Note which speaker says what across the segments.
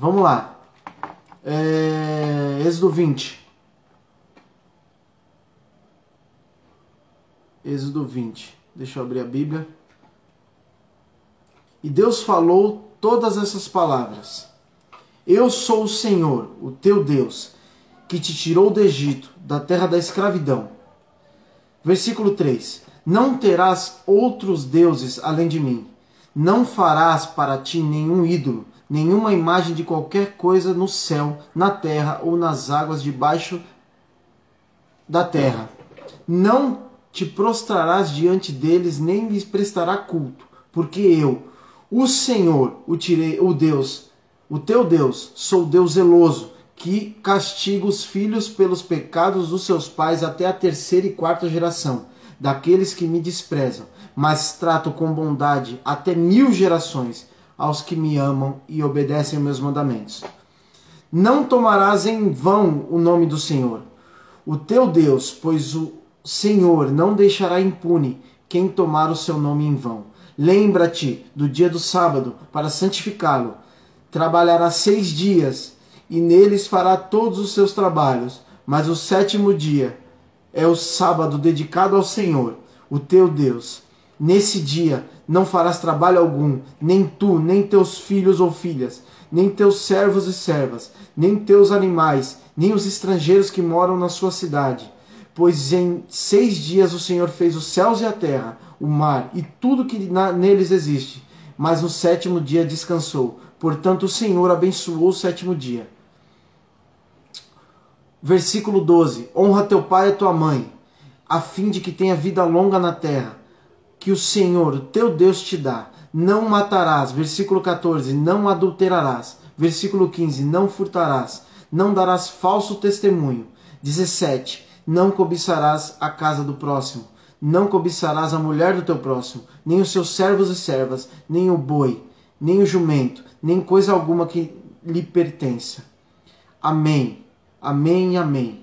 Speaker 1: Vamos lá. É, Êxodo 20. Êxodo 20. Deixa eu abrir a Bíblia. E Deus falou todas essas palavras. Eu sou o Senhor, o teu Deus, que te tirou do Egito, da terra da escravidão. Versículo 3: Não terás outros deuses além de mim. Não farás para ti nenhum ídolo, nenhuma imagem de qualquer coisa no céu, na terra ou nas águas debaixo da terra. Não te prostrarás diante deles, nem lhes prestará culto, porque eu, o Senhor, o tirei, o Deus, o teu Deus, sou Deus zeloso, que castiga os filhos pelos pecados dos seus pais até a terceira e quarta geração, daqueles que me desprezam, mas trato com bondade até mil gerações aos que me amam e obedecem aos meus mandamentos. Não tomarás em vão o nome do Senhor, o teu Deus, pois o Senhor não deixará impune quem tomar o seu nome em vão. Lembra-te do dia do sábado para santificá-lo. Trabalhará seis dias e neles fará todos os seus trabalhos. Mas o sétimo dia é o sábado dedicado ao Senhor, o teu Deus. Nesse dia não farás trabalho algum, nem tu, nem teus filhos ou filhas, nem teus servos e servas, nem teus animais, nem os estrangeiros que moram na sua cidade. Pois em seis dias o Senhor fez os céus e a terra, o mar e tudo que neles existe. Mas no sétimo dia descansou. Portanto, o Senhor abençoou o sétimo dia. Versículo 12: Honra teu pai e tua mãe, a fim de que tenha vida longa na terra, que o Senhor, o teu Deus, te dá. Não matarás. Versículo 14: Não adulterarás. Versículo 15: Não furtarás. Não darás falso testemunho. 17: Não cobiçarás a casa do próximo não cobiçarás a mulher do teu próximo, nem os seus servos e servas, nem o boi, nem o jumento, nem coisa alguma que lhe pertença. Amém. Amém e amém.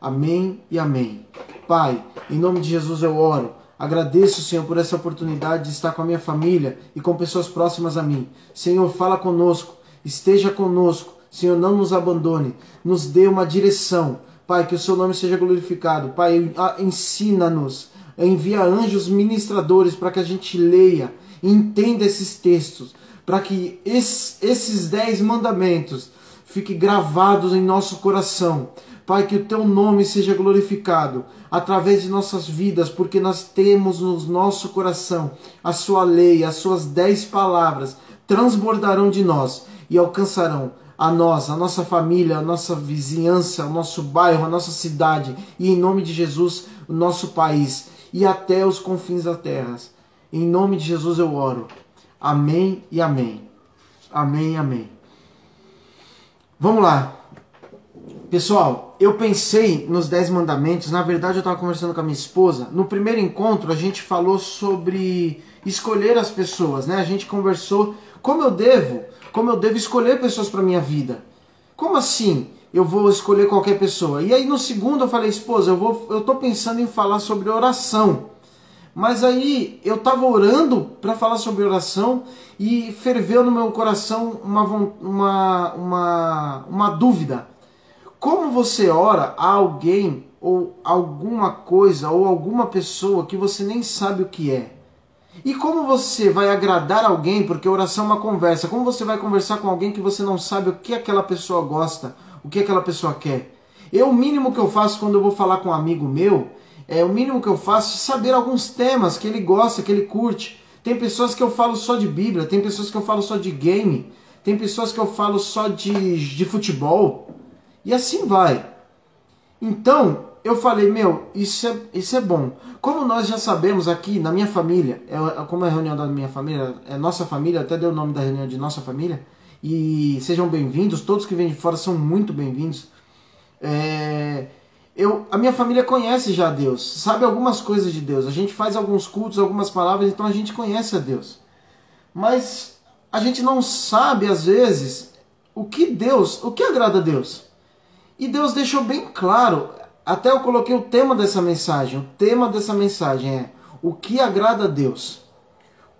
Speaker 1: Amém e amém. Pai, em nome de Jesus eu oro. Agradeço, Senhor, por essa oportunidade de estar com a minha família e com pessoas próximas a mim. Senhor, fala conosco, esteja conosco. Senhor, não nos abandone, nos dê uma direção. Pai, que o seu nome seja glorificado. Pai, ensina-nos envia anjos ministradores para que a gente leia, entenda esses textos, para que esses dez mandamentos fiquem gravados em nosso coração. Pai, que o teu nome seja glorificado através de nossas vidas, porque nós temos no nosso coração a sua lei, as suas dez palavras transbordarão de nós e alcançarão a nós, a nossa família, a nossa vizinhança, o nosso bairro, a nossa cidade e, em nome de Jesus, o nosso país e até os confins da terra. Em nome de Jesus eu oro. Amém e amém. Amém e amém. Vamos lá. Pessoal, eu pensei nos Dez Mandamentos. Na verdade, eu estava conversando com a minha esposa. No primeiro encontro, a gente falou sobre escolher as pessoas, né? A gente conversou como eu devo, como eu devo escolher pessoas para minha vida. Como assim? eu vou escolher qualquer pessoa. E aí no segundo eu falei, esposa, eu vou, eu tô pensando em falar sobre oração. Mas aí eu estava orando para falar sobre oração e ferveu no meu coração uma, uma, uma, uma dúvida. Como você ora a alguém ou alguma coisa ou alguma pessoa que você nem sabe o que é? E como você vai agradar alguém, porque oração é uma conversa, como você vai conversar com alguém que você não sabe o que aquela pessoa gosta o que aquela pessoa quer. Eu, o mínimo que eu faço quando eu vou falar com um amigo meu, é o mínimo que eu faço é saber alguns temas que ele gosta, que ele curte. Tem pessoas que eu falo só de Bíblia, tem pessoas que eu falo só de game, tem pessoas que eu falo só de, de futebol, e assim vai. Então, eu falei, meu, isso é, isso é bom. Como nós já sabemos aqui na minha família, é, como é a reunião da minha família, é nossa família, até deu o nome da reunião de nossa família, e sejam bem-vindos, todos que vêm de fora são muito bem-vindos. É, eu, a minha família conhece já Deus, sabe algumas coisas de Deus. A gente faz alguns cultos, algumas palavras, então a gente conhece a Deus. Mas a gente não sabe às vezes o que Deus, o que agrada a Deus. E Deus deixou bem claro, até eu coloquei o tema dessa mensagem. O tema dessa mensagem é o que agrada a Deus.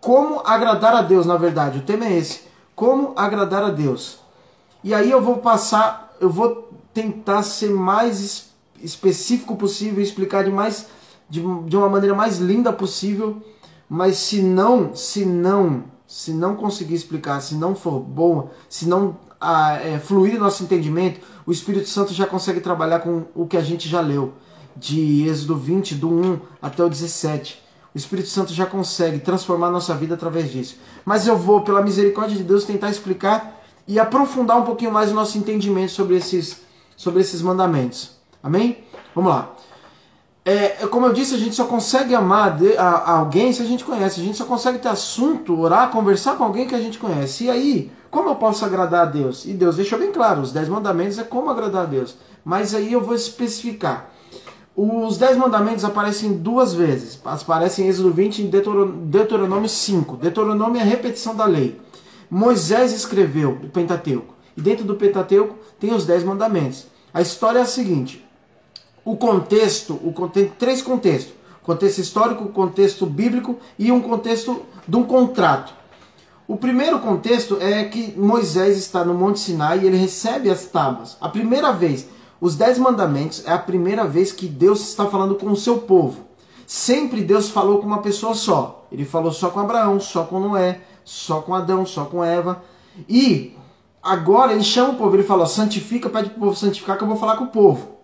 Speaker 1: Como agradar a Deus, na verdade. O tema é esse como agradar a Deus. E aí eu vou passar, eu vou tentar ser mais específico possível, explicar de mais de, de uma maneira mais linda possível, mas se não, se não, se não conseguir explicar, se não for boa, se não ah, é, fluir nosso entendimento, o Espírito Santo já consegue trabalhar com o que a gente já leu, de Êxodo 20, do 1 até o 17. O Espírito Santo já consegue transformar a nossa vida através disso. Mas eu vou, pela misericórdia de Deus, tentar explicar e aprofundar um pouquinho mais o nosso entendimento sobre esses, sobre esses mandamentos. Amém? Vamos lá. É, é como eu disse, a gente só consegue amar a, a alguém se a gente conhece. A gente só consegue ter assunto, orar, conversar com alguém que a gente conhece. E aí, como eu posso agradar a Deus? E Deus deixou bem claro: os dez mandamentos é como agradar a Deus. Mas aí eu vou especificar. Os dez mandamentos aparecem duas vezes. Aparecem em Êxodo 20 e Deuteronômio 5. Deuteronômio é a repetição da lei. Moisés escreveu o Pentateuco. E dentro do Pentateuco tem os dez mandamentos. A história é a seguinte: o contexto, o, tem três contextos: contexto histórico, contexto bíblico e um contexto de um contrato. O primeiro contexto é que Moisés está no Monte Sinai e ele recebe as tábuas. A primeira vez, os dez mandamentos é a primeira vez que Deus está falando com o seu povo. Sempre Deus falou com uma pessoa só. Ele falou só com Abraão, só com Noé, só com Adão, só com Eva. E agora ele chama o povo, ele fala: santifica, pede para o povo santificar, que eu vou falar com o povo.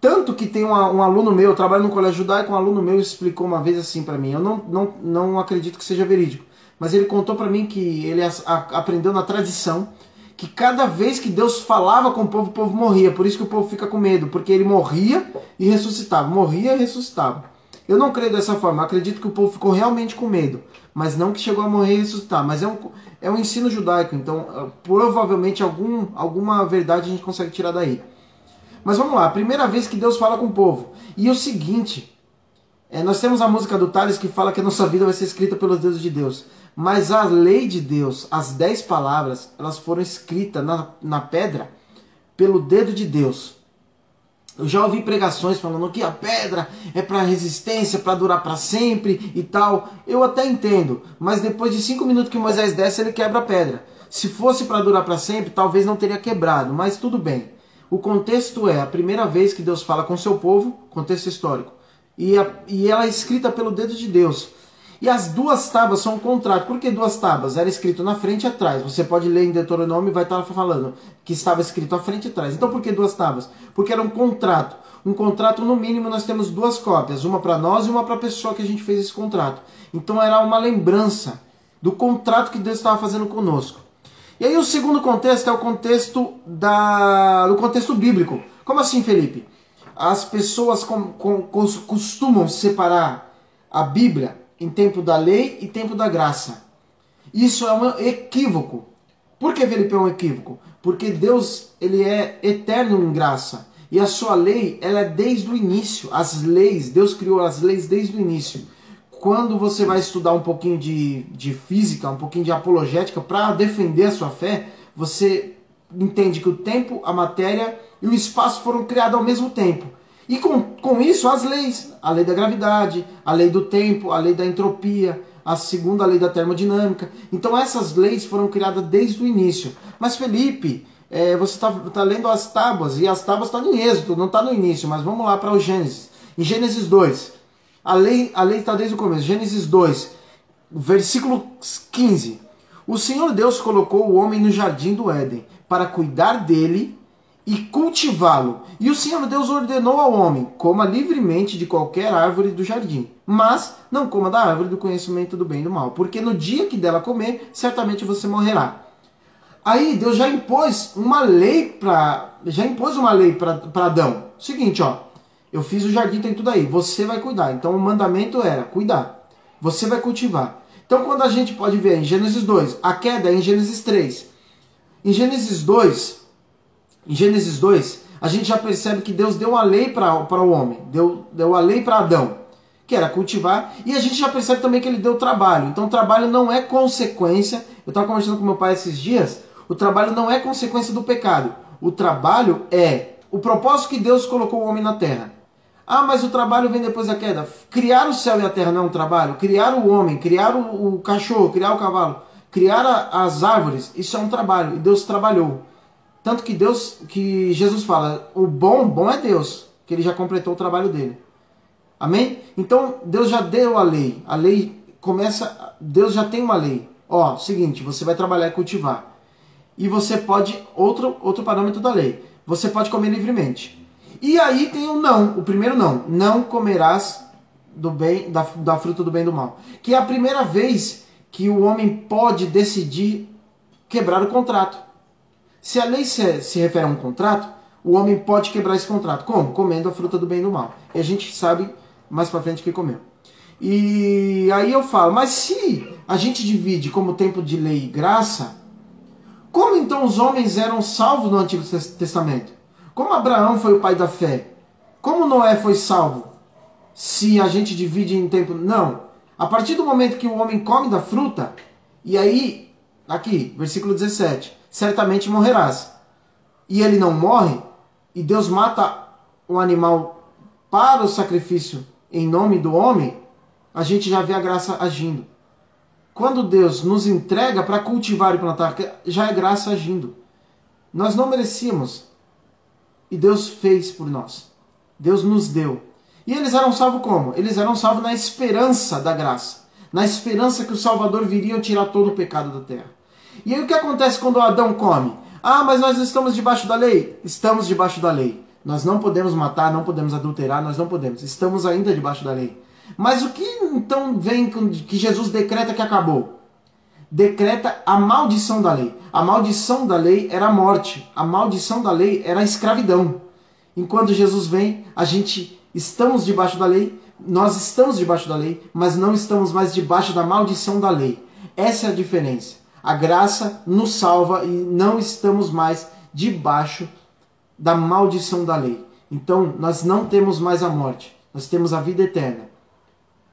Speaker 1: Tanto que tem um, um aluno meu, eu trabalho no colégio judaico, um aluno meu explicou uma vez assim para mim. Eu não, não, não acredito que seja verídico, mas ele contou para mim que ele aprendeu na tradição que cada vez que Deus falava com o povo, o povo morria. Por isso que o povo fica com medo, porque ele morria e ressuscitava, morria e ressuscitava. Eu não creio dessa forma, eu acredito que o povo ficou realmente com medo, mas não que chegou a morrer e ressuscitar. Mas é um, é um ensino judaico, então ah, provavelmente algum, alguma verdade a gente consegue tirar daí. Mas vamos lá, primeira vez que Deus fala com o povo. E o seguinte, é, nós temos a música do Tales que fala que a nossa vida vai ser escrita pelos deuses de Deus. Mas a lei de Deus, as dez palavras, elas foram escritas na, na pedra pelo dedo de Deus. Eu já ouvi pregações falando que a pedra é para resistência, para durar para sempre e tal. Eu até entendo, mas depois de cinco minutos que Moisés desce, ele quebra a pedra. Se fosse para durar para sempre, talvez não teria quebrado, mas tudo bem. O contexto é a primeira vez que Deus fala com seu povo, contexto histórico. E, a, e ela é escrita pelo dedo de Deus. E as duas tábuas são um contrato. Por que duas tábuas? Era escrito na frente e atrás. Você pode ler em Deuteronômio e vai estar falando que estava escrito à frente e atrás. Então por que duas tábuas? Porque era um contrato. Um contrato, no mínimo, nós temos duas cópias. Uma para nós e uma para a pessoa que a gente fez esse contrato. Então era uma lembrança do contrato que Deus estava fazendo conosco. E aí o segundo contexto é o contexto da, do contexto bíblico. Como assim, Felipe? As pessoas com, com, costumam separar a Bíblia em tempo da lei e tempo da graça. Isso é um equívoco. Por que, Felipe, é um equívoco? Porque Deus ele é eterno em graça. E a sua lei, ela é desde o início. As leis, Deus criou as leis desde o início quando você vai estudar um pouquinho de, de física, um pouquinho de apologética, para defender a sua fé, você entende que o tempo, a matéria e o espaço foram criados ao mesmo tempo. E com, com isso, as leis, a lei da gravidade, a lei do tempo, a lei da entropia, a segunda lei da termodinâmica. Então essas leis foram criadas desde o início. Mas Felipe, é, você está tá lendo as tábuas, e as tábuas estão em êxito, não está no início, mas vamos lá para o Gênesis. Em Gênesis 2, a lei a lei está desde o começo. Gênesis 2, versículo 15. O Senhor Deus colocou o homem no jardim do Éden para cuidar dele e cultivá-lo. E o Senhor Deus ordenou ao homem: coma livremente de qualquer árvore do jardim, mas não coma da árvore do conhecimento do bem e do mal, porque no dia que dela comer, certamente você morrerá. Aí Deus já impôs uma lei para já impôs uma lei para Adão. Seguinte, ó, eu fiz o jardim, tem tudo aí. Você vai cuidar. Então o mandamento era cuidar. Você vai cultivar. Então quando a gente pode ver em Gênesis 2, a queda é em Gênesis 3. Em Gênesis 2, em Gênesis 2, a gente já percebe que Deus deu a lei para o homem, deu, deu a lei para Adão, que era cultivar, e a gente já percebe também que ele deu trabalho. Então trabalho não é consequência. Eu estava conversando com meu pai esses dias, o trabalho não é consequência do pecado. O trabalho é o propósito que Deus colocou o homem na terra. Ah, mas o trabalho vem depois da queda. Criar o céu e a terra não é um trabalho? Criar o homem, criar o, o cachorro, criar o cavalo, criar a, as árvores, isso é um trabalho. E Deus trabalhou. Tanto que Deus, que Jesus fala, o bom, bom é Deus, que ele já completou o trabalho dele. Amém? Então Deus já deu a lei. A lei começa, Deus já tem uma lei. Ó, seguinte, você vai trabalhar e cultivar. E você pode, outro, outro parâmetro da lei, você pode comer livremente. E aí tem o não, o primeiro não. Não comerás do bem, da, da fruta do bem e do mal. Que é a primeira vez que o homem pode decidir quebrar o contrato. Se a lei se, se refere a um contrato, o homem pode quebrar esse contrato. Como? Comendo a fruta do bem e do mal. E a gente sabe mais pra frente que comeu. E aí eu falo, mas se a gente divide como tempo de lei e graça, como então os homens eram salvos no Antigo Testamento? Como Abraão foi o pai da fé? Como Noé foi salvo? Se a gente divide em tempo. Não. A partir do momento que o homem come da fruta, e aí, aqui, versículo 17: certamente morrerás. E ele não morre, e Deus mata o animal para o sacrifício em nome do homem, a gente já vê a graça agindo. Quando Deus nos entrega para cultivar e plantar, já é graça agindo. Nós não merecíamos. E Deus fez por nós. Deus nos deu. E eles eram salvos como? Eles eram salvos na esperança da graça. Na esperança que o Salvador viria tirar todo o pecado da terra. E aí o que acontece quando Adão come? Ah, mas nós estamos debaixo da lei? Estamos debaixo da lei. Nós não podemos matar, não podemos adulterar, nós não podemos. Estamos ainda debaixo da lei. Mas o que então vem que Jesus decreta que acabou? Decreta a maldição da lei. A maldição da lei era a morte. A maldição da lei era a escravidão. Enquanto Jesus vem, a gente estamos debaixo da lei, nós estamos debaixo da lei, mas não estamos mais debaixo da maldição da lei. Essa é a diferença. A graça nos salva e não estamos mais debaixo da maldição da lei. Então, nós não temos mais a morte, nós temos a vida eterna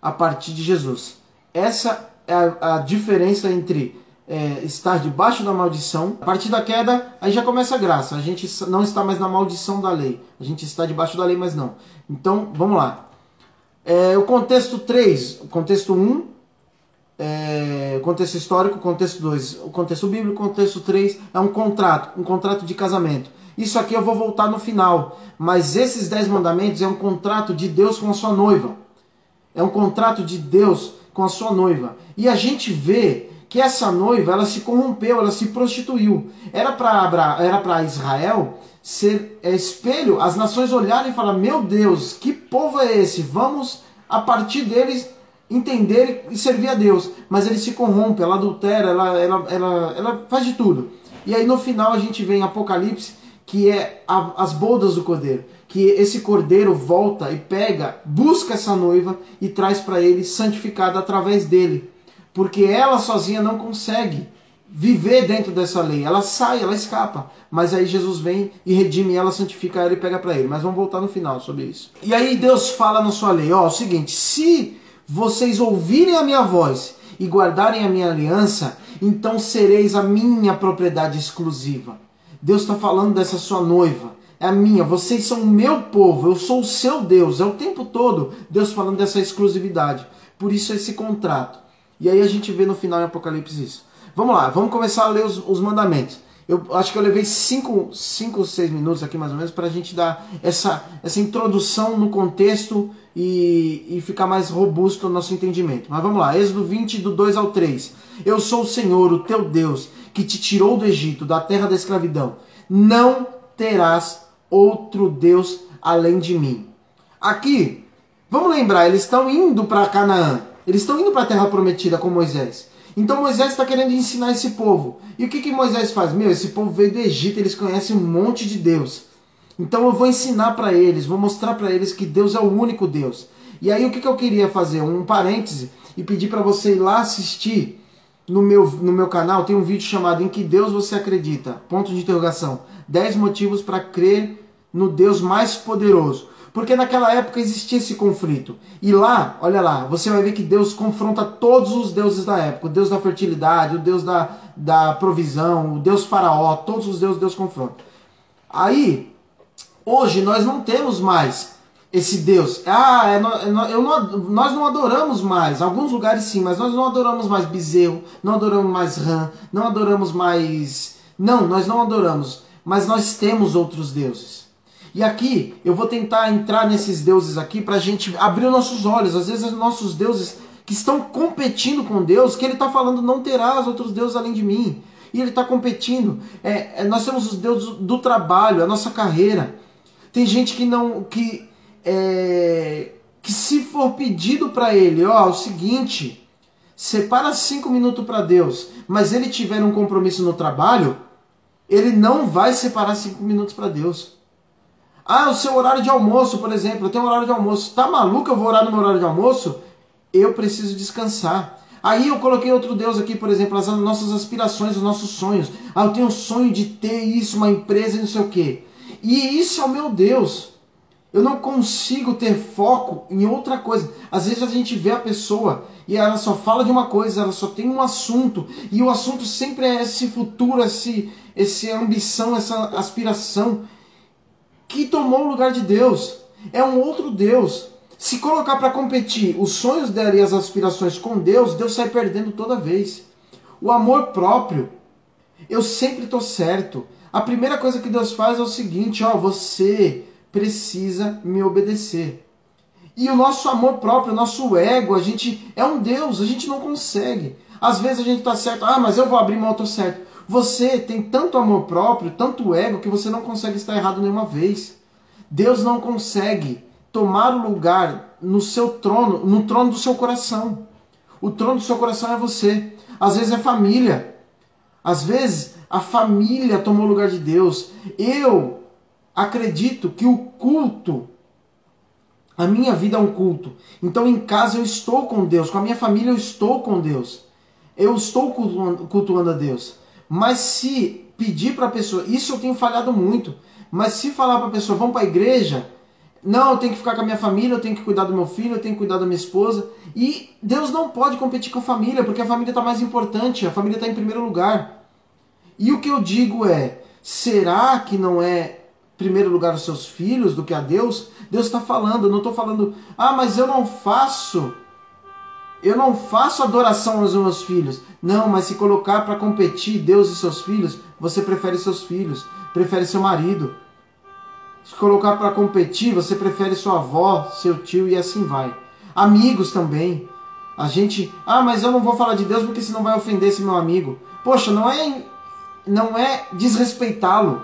Speaker 1: a partir de Jesus. Essa é a, a diferença entre é, estar debaixo da maldição. A partir da queda, aí já começa a graça. A gente não está mais na maldição da lei. A gente está debaixo da lei, mas não. Então, vamos lá. É, o contexto 3, o contexto 1, é, contexto histórico, contexto 2, o contexto bíblico, contexto 3 é um contrato, um contrato de casamento. Isso aqui eu vou voltar no final, mas esses 10 mandamentos é um contrato de Deus com a sua noiva. É um contrato de Deus com a sua noiva. E a gente vê que essa noiva, ela se corrompeu, ela se prostituiu. Era para era para Israel ser é, espelho, as nações olharem e falar: "Meu Deus, que povo é esse? Vamos a partir deles entender e servir a Deus". Mas ele se corrompe, ela adultera, ela ela ela, ela faz de tudo. E aí no final a gente vê em Apocalipse que é a, as bodas do cordeiro que esse cordeiro volta e pega, busca essa noiva e traz para ele santificada através dele. Porque ela sozinha não consegue viver dentro dessa lei. Ela sai, ela escapa. Mas aí Jesus vem e redime ela, santifica ela e pega para ele. Mas vamos voltar no final sobre isso. E aí Deus fala na sua lei, ó, o seguinte, se vocês ouvirem a minha voz e guardarem a minha aliança, então sereis a minha propriedade exclusiva. Deus está falando dessa sua noiva é a minha, vocês são o meu povo, eu sou o seu Deus. É o tempo todo Deus falando dessa exclusividade. Por isso esse contrato. E aí a gente vê no final em Apocalipse isso. Vamos lá, vamos começar a ler os, os mandamentos. Eu acho que eu levei 5 ou 6 minutos aqui mais ou menos para a gente dar essa, essa introdução no contexto e, e ficar mais robusto o nosso entendimento. Mas vamos lá, Êxodo 20, do 2 ao 3. Eu sou o Senhor, o teu Deus, que te tirou do Egito, da terra da escravidão. Não terás outro Deus além de mim. Aqui, vamos lembrar, eles estão indo para Canaã, eles estão indo para a terra prometida com Moisés. Então Moisés está querendo ensinar esse povo. E o que, que Moisés faz? Meu, esse povo veio do Egito, eles conhecem um monte de Deus. Então eu vou ensinar para eles, vou mostrar para eles que Deus é o único Deus. E aí o que, que eu queria fazer? Um parêntese e pedir para você ir lá assistir no meu, no meu canal, tem um vídeo chamado Em que Deus você acredita? Ponto de interrogação. 10 motivos para crer no Deus mais poderoso. Porque naquela época existia esse conflito. E lá, olha lá, você vai ver que Deus confronta todos os deuses da época. O Deus da fertilidade, o Deus da, da provisão, o Deus faraó, todos os deuses Deus confronta. Aí, hoje nós não temos mais esse Deus. Ah, é, é eu não, nós não adoramos mais. Alguns lugares sim, mas nós não adoramos mais bezerro, não adoramos mais rã, não adoramos mais. Não, nós não adoramos mas nós temos outros deuses. E aqui eu vou tentar entrar nesses deuses aqui para a gente abrir os nossos olhos. Às vezes, os nossos deuses que estão competindo com Deus, que ele está falando, não terás outros deuses além de mim. E ele está competindo. É, é, nós temos os deuses do trabalho, a nossa carreira. Tem gente que não. que, é, que se for pedido para ele, ó, o seguinte, separa cinco minutos para Deus, mas ele tiver um compromisso no trabalho, ele não vai separar cinco minutos para Deus. Ah, o seu horário de almoço, por exemplo, eu tenho um horário de almoço. Tá maluco eu vou orar no meu horário de almoço? Eu preciso descansar. Aí eu coloquei outro Deus aqui, por exemplo, as nossas aspirações, os nossos sonhos. Ah, eu tenho um sonho de ter isso, uma empresa e não sei o quê. E isso é o meu Deus. Eu não consigo ter foco em outra coisa. Às vezes a gente vê a pessoa e ela só fala de uma coisa, ela só tem um assunto. E o assunto sempre é esse futuro, esse, essa ambição, essa aspiração que tomou o lugar de Deus. É um outro Deus. Se colocar para competir os sonhos dela e as aspirações com Deus, Deus sai perdendo toda vez. O amor próprio, eu sempre estou certo. A primeira coisa que Deus faz é o seguinte: ó, você precisa me obedecer. E o nosso amor próprio, o nosso ego, a gente é um Deus, a gente não consegue. Às vezes a gente está certo, ah, mas eu vou abrir mão, eu estou certo. Você tem tanto amor próprio, tanto ego, que você não consegue estar errado nenhuma vez. Deus não consegue tomar o lugar no seu trono, no trono do seu coração. O trono do seu coração é você. Às vezes é família. Às vezes a família tomou o lugar de Deus. Eu acredito que o culto, a minha vida é um culto. Então em casa eu estou com Deus, com a minha família eu estou com Deus. Eu estou cultuando a Deus. Mas se pedir para a pessoa, isso eu tenho falhado muito, mas se falar para a pessoa, vamos para a igreja, não, eu tenho que ficar com a minha família, eu tenho que cuidar do meu filho, eu tenho que cuidar da minha esposa. E Deus não pode competir com a família, porque a família está mais importante, a família está em primeiro lugar. E o que eu digo é: será que não é primeiro lugar os seus filhos do que a Deus? Deus está falando, eu não estou falando, ah, mas eu não faço eu não faço adoração aos meus filhos. Não, mas se colocar para competir Deus e seus filhos, você prefere seus filhos, prefere seu marido. Se colocar para competir, você prefere sua avó, seu tio e assim vai. Amigos também. A gente, ah, mas eu não vou falar de Deus porque senão vai ofender esse meu amigo. Poxa, não é não é desrespeitá-lo,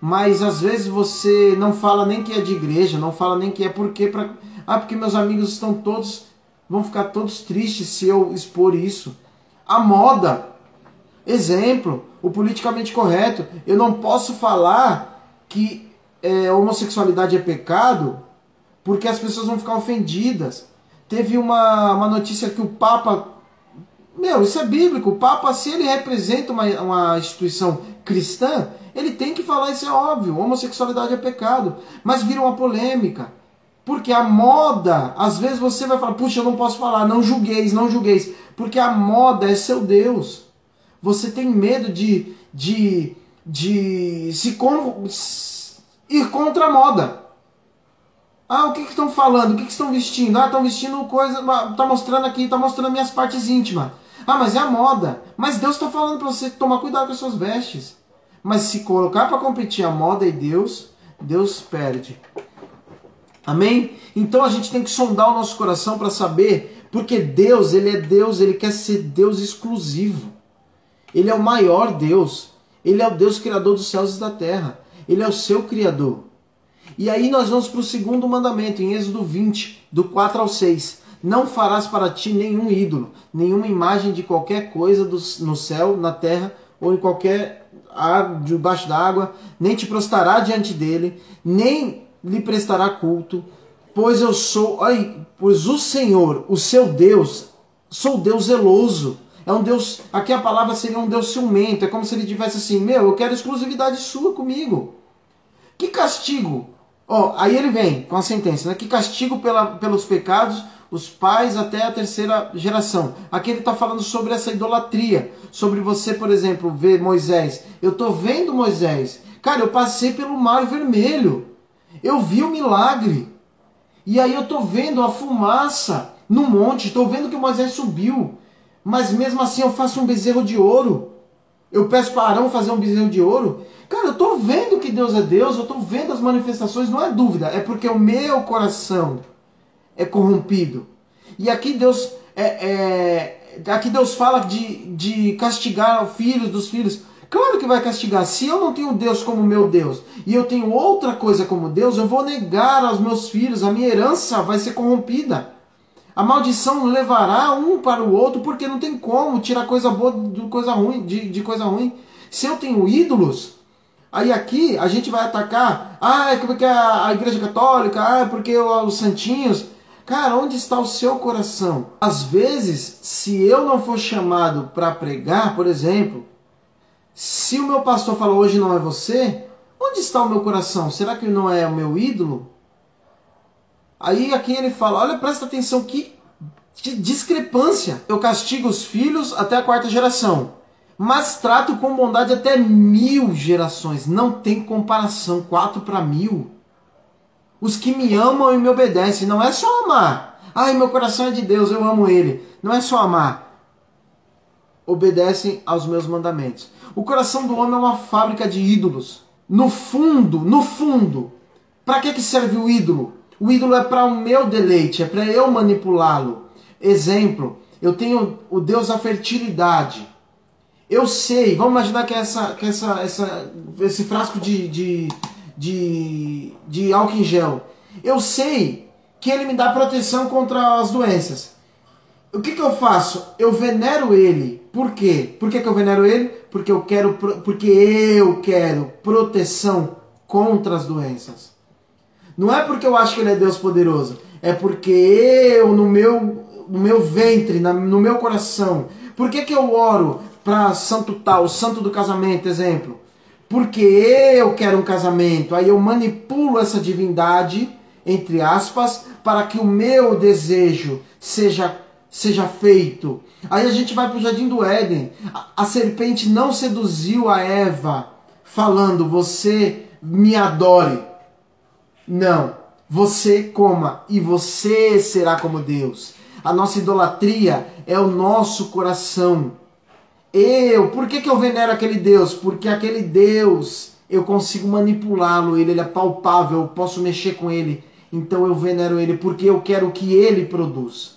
Speaker 1: mas às vezes você não fala nem que é de igreja, não fala nem que é porque para ah, porque meus amigos estão todos vão ficar todos tristes se eu expor isso. A moda, exemplo, o politicamente correto. Eu não posso falar que é, homossexualidade é pecado porque as pessoas vão ficar ofendidas. Teve uma, uma notícia que o Papa. Meu, isso é bíblico. O Papa, se ele representa uma, uma instituição cristã, ele tem que falar, isso é óbvio. Homossexualidade é pecado. Mas vira uma polêmica. Porque a moda, às vezes você vai falar, puxa, eu não posso falar, não julgueis, não julgueis. Porque a moda é seu Deus. Você tem medo de, de, de se con ir contra a moda. Ah, o que, estão falando? O que, estão vestindo? Ah, estão vestindo coisa. Tá mostrando aqui, tá mostrando minhas partes íntimas. Ah, mas é a moda. Mas Deus está falando para você tomar cuidado com as suas vestes. Mas se colocar para competir a moda e Deus, Deus perde. Amém? Então a gente tem que sondar o nosso coração para saber, porque Deus, ele é Deus, ele quer ser Deus exclusivo. Ele é o maior Deus. Ele é o Deus criador dos céus e da terra. Ele é o seu criador. E aí nós vamos para o segundo mandamento, em Êxodo 20, do 4 ao 6. Não farás para ti nenhum ídolo, nenhuma imagem de qualquer coisa do, no céu, na terra ou em qualquer debaixo da água, nem te prostará diante dele, nem lhe prestará culto, pois eu sou, ai, pois o Senhor, o seu Deus, sou Deus zeloso. É um Deus, aqui a palavra seria um Deus ciumento, é como se ele tivesse assim, meu, eu quero exclusividade sua comigo. Que castigo? Ó, oh, aí ele vem com a sentença, né? Que castigo pela, pelos pecados os pais até a terceira geração. Aqui ele está falando sobre essa idolatria, sobre você, por exemplo, ver Moisés. Eu estou vendo Moisés. Cara, eu passei pelo mar vermelho. Eu vi o milagre. E aí eu estou vendo a fumaça no monte, estou vendo que Moisés subiu. Mas mesmo assim eu faço um bezerro de ouro. Eu peço para Arão fazer um bezerro de ouro. Cara, eu tô vendo que Deus é Deus, eu tô vendo as manifestações, não é dúvida, é porque o meu coração é corrompido. E aqui Deus é, é aqui Deus fala de, de castigar os filhos dos filhos. Claro que vai castigar. Se eu não tenho Deus como meu Deus e eu tenho outra coisa como Deus, eu vou negar aos meus filhos, a minha herança vai ser corrompida. A maldição levará um para o outro, porque não tem como tirar coisa boa de coisa ruim, de, de coisa ruim. Se eu tenho ídolos, aí aqui a gente vai atacar, ah, é porque a, igreja católica, ah, é porque os santinhos. Cara, onde está o seu coração? Às vezes, se eu não for chamado para pregar, por exemplo, se o meu pastor falou hoje não é você, onde está o meu coração? Será que não é o meu ídolo? Aí aqui ele fala, olha, presta atenção que discrepância. Eu castigo os filhos até a quarta geração, mas trato com bondade até mil gerações. Não tem comparação, quatro para mil. Os que me amam e me obedecem, não é só amar. Ai, meu coração é de Deus, eu amo Ele. Não é só amar. Obedecem aos meus mandamentos. O coração do homem é uma fábrica de ídolos. No fundo, no fundo, para que, que serve o ídolo? O ídolo é para o meu deleite, é para eu manipulá-lo. Exemplo, eu tenho o Deus da fertilidade. Eu sei, vamos imaginar que, essa, que essa, essa, esse frasco de, de, de, de álcool em gel. Eu sei que ele me dá proteção contra as doenças. O que, que eu faço? Eu venero ele. Por quê? Por que, que eu venero ele? Porque eu quero, porque eu quero proteção contra as doenças. Não é porque eu acho que ele é Deus poderoso, é porque eu, no meu, no meu ventre, na, no meu coração, por que, que eu oro para santo tal, santo do casamento, exemplo? Porque eu quero um casamento, aí eu manipulo essa divindade, entre aspas, para que o meu desejo seja, seja feito. Aí a gente vai para o jardim do Éden. A, serpente não seduziu a Eva, falando: Você me adore. Não. Você coma e você será como Deus. A nossa idolatria é o nosso coração. Eu, por que, que eu venero aquele Deus? Porque aquele Deus, eu consigo manipulá-lo, ele, ele é palpável, eu posso mexer com ele. Então eu venero ele porque eu quero que ele produz.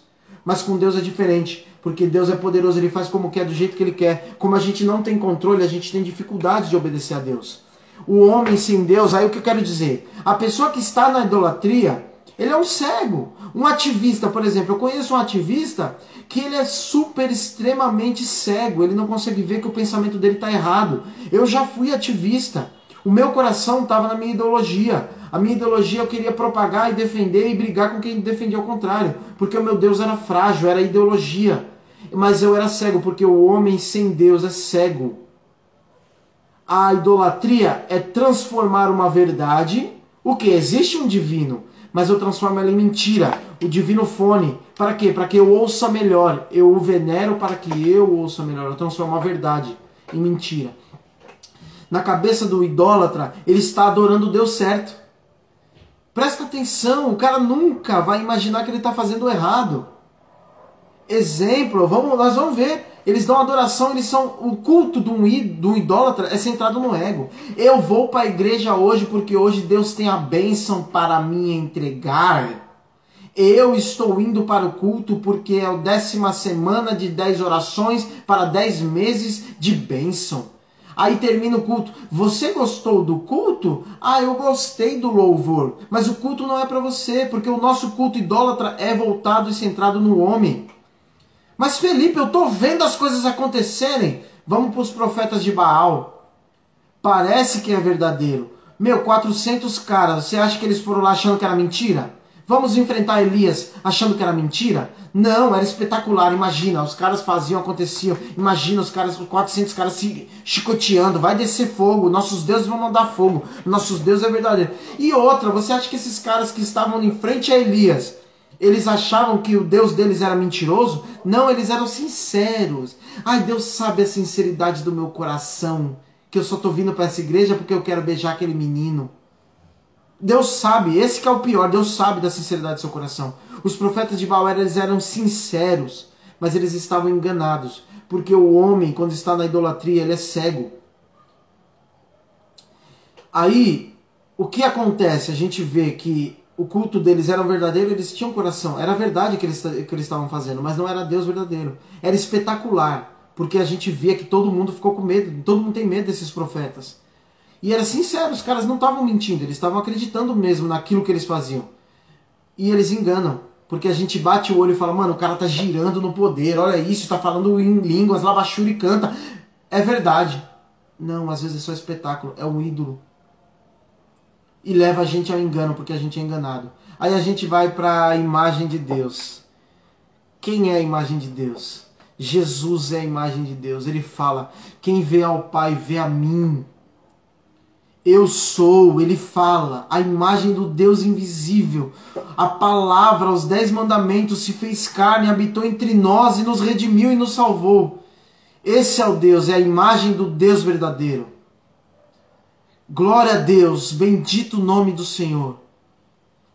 Speaker 1: Mas com Deus é diferente, porque Deus é poderoso, ele faz como quer, do jeito que ele quer. Como a gente não tem controle, a gente tem dificuldade de obedecer a Deus o homem sem Deus, aí o que eu quero dizer? A pessoa que está na idolatria, ele é um cego. Um ativista, por exemplo, eu conheço um ativista que ele é super extremamente cego, ele não consegue ver que o pensamento dele está errado. Eu já fui ativista. O meu coração estava na minha ideologia. A minha ideologia eu queria propagar e defender e brigar com quem defendia o contrário, porque o meu Deus era frágil, era ideologia. Mas eu era cego, porque o homem sem Deus é cego. A idolatria é transformar uma verdade, o que? Existe um divino, mas eu transformo ela em mentira. O divino fone. Para quê? Para que eu ouça melhor. Eu o venero para que eu ouça melhor. Eu transformo a verdade em mentira. Na cabeça do idólatra, ele está adorando o Deus certo. Presta atenção, o cara nunca vai imaginar que ele está fazendo errado. Exemplo, vamos, nós vamos ver eles dão adoração, eles são. O culto de um, de um idólatra é centrado no ego. Eu vou para a igreja hoje porque hoje Deus tem a bênção para me entregar. Eu estou indo para o culto porque é a décima semana de dez orações para dez meses de bênção. Aí termina o culto. Você gostou do culto? Ah, eu gostei do louvor. Mas o culto não é para você, porque o nosso culto idólatra é voltado e centrado no homem. Mas Felipe, eu estou vendo as coisas acontecerem. Vamos para os profetas de Baal. Parece que é verdadeiro. Meu, 400 caras, você acha que eles foram lá achando que era mentira? Vamos enfrentar Elias achando que era mentira? Não, era espetacular. Imagina, os caras faziam, aconteciam. Imagina os caras, 400 caras se chicoteando. Vai descer fogo. Nossos deuses vão mandar fogo. Nossos deuses é verdadeiro. E outra, você acha que esses caras que estavam em frente a Elias eles achavam que o Deus deles era mentiroso? Não, eles eram sinceros. Ai, Deus sabe a sinceridade do meu coração. Que eu só tô vindo para essa igreja porque eu quero beijar aquele menino. Deus sabe, esse é o pior, Deus sabe da sinceridade do seu coração. Os profetas de Baal eles eram sinceros, mas eles estavam enganados, porque o homem, quando está na idolatria, ele é cego. Aí, o que acontece? A gente vê que o culto deles era verdadeiro, eles tinham coração. Era verdade que eles, que eles estavam fazendo, mas não era Deus verdadeiro. Era espetacular, porque a gente via que todo mundo ficou com medo, todo mundo tem medo desses profetas. E era sincero, os caras não estavam mentindo, eles estavam acreditando mesmo naquilo que eles faziam. E eles enganam, porque a gente bate o olho e fala, mano, o cara tá girando no poder, olha isso, tá falando em línguas, labachura e canta. É verdade. Não, às vezes é só espetáculo, é um ídolo e leva a gente ao engano, porque a gente é enganado. Aí a gente vai para a imagem de Deus. Quem é a imagem de Deus? Jesus é a imagem de Deus. Ele fala: Quem vê ao Pai vê a mim. Eu sou, ele fala, a imagem do Deus invisível. A palavra, os dez mandamentos se fez carne, habitou entre nós e nos redimiu e nos salvou. Esse é o Deus, é a imagem do Deus verdadeiro. Glória a Deus, bendito o nome do Senhor.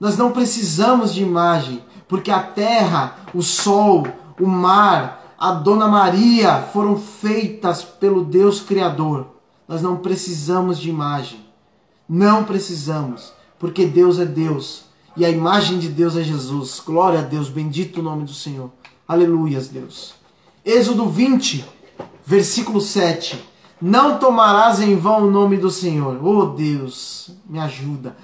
Speaker 1: Nós não precisamos de imagem, porque a terra, o sol, o mar, a Dona Maria foram feitas pelo Deus Criador. Nós não precisamos de imagem. Não precisamos, porque Deus é Deus e a imagem de Deus é Jesus. Glória a Deus, bendito o nome do Senhor. Aleluias, Deus. Êxodo 20, versículo 7. Não tomarás em vão o nome do Senhor. Oh Deus, me ajuda.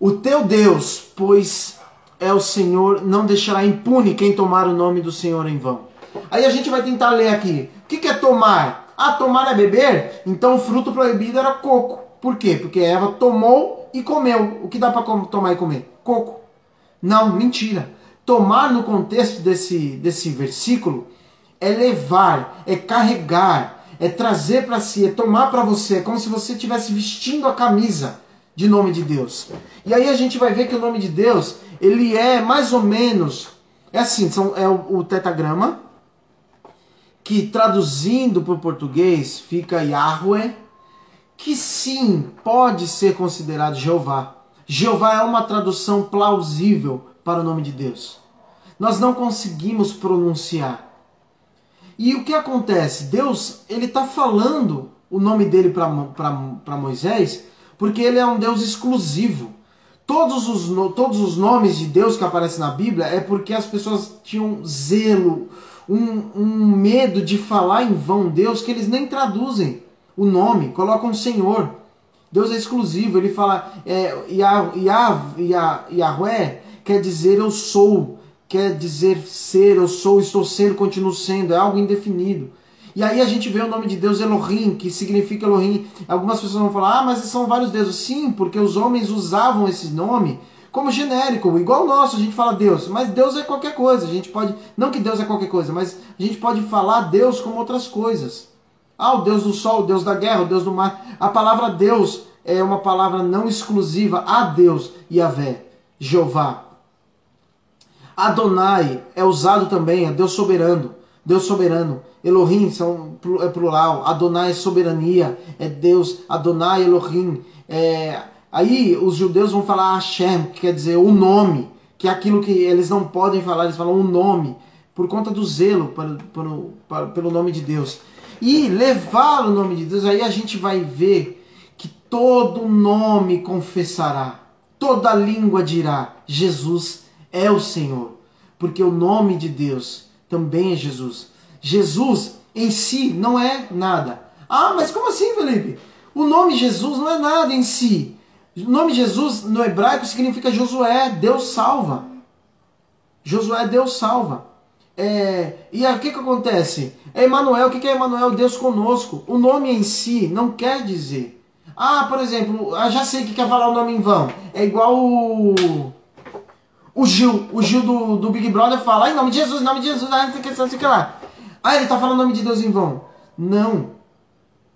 Speaker 1: O teu Deus, pois é o Senhor, não deixará impune quem tomar o nome do Senhor em vão. Aí a gente vai tentar ler aqui. O que, é tomar? Ah, tomar é beber? Então o fruto proibido era coco. Por quê? Porque Eva tomou e comeu. O que dá para tomar e comer? Coco. Não, mentira. Tomar no contexto desse, desse versículo é levar, é carregar, é trazer para si, é tomar para você, é como se você estivesse vestindo a camisa de nome de Deus. E aí a gente vai ver que o nome de Deus, ele é mais ou menos, é assim, são, é o, o tetagrama, que traduzindo para o português fica Yahweh, que sim, pode ser considerado Jeová. Jeová é uma tradução plausível para o nome de Deus. Nós não conseguimos pronunciar. E o que acontece? Deus, ele está falando o nome dele para Moisés, porque ele é um Deus exclusivo. Todos os, todos os nomes de Deus que aparecem na Bíblia é porque as pessoas tinham zelo, um, um medo de falar em vão Deus, que eles nem traduzem o nome, colocam Senhor. Deus é exclusivo, ele fala é, Yah, Yah, Yah, Yahweh quer dizer eu sou quer dizer ser, eu sou, estou sendo, continuo sendo, é algo indefinido. E aí a gente vê o nome de Deus Elohim, que significa Elohim. Algumas pessoas vão falar, ah, mas são vários deuses. Sim, porque os homens usavam esse nome como genérico, igual o nosso, a gente fala Deus, mas Deus é qualquer coisa. A gente pode, não que Deus é qualquer coisa, mas a gente pode falar Deus como outras coisas. Ah, o Deus do sol, o Deus da guerra, o Deus do mar. A palavra Deus é uma palavra não exclusiva a Deus, Yahvé, Jeová. Adonai é usado também, é Deus soberano. Deus soberano. Elohim são, é plural. Adonai é soberania. É Deus. Adonai Elohim. É, aí os judeus vão falar Hashem, que quer dizer o nome. Que é aquilo que eles não podem falar, eles falam o nome. Por conta do zelo para, para, para, pelo nome de Deus. E levar o nome de Deus, aí a gente vai ver que todo nome confessará. Toda língua dirá: Jesus é o Senhor, porque o nome de Deus também é Jesus. Jesus em si não é nada. Ah, mas como assim, Felipe? O nome Jesus não é nada em si. O nome Jesus no hebraico significa Josué, Deus salva. Josué, Deus salva. É, e o que, que acontece? É Emmanuel, o que, que é Emmanuel? Deus conosco. O nome em si não quer dizer. Ah, por exemplo, ah, já sei que quer falar o nome em vão. É igual o o Gil, o Gil do, do Big Brother fala, em nome de Jesus, em nome de Jesus, ah, não sei o que, que lá. Ah, ele tá falando o nome de Deus em vão. Não.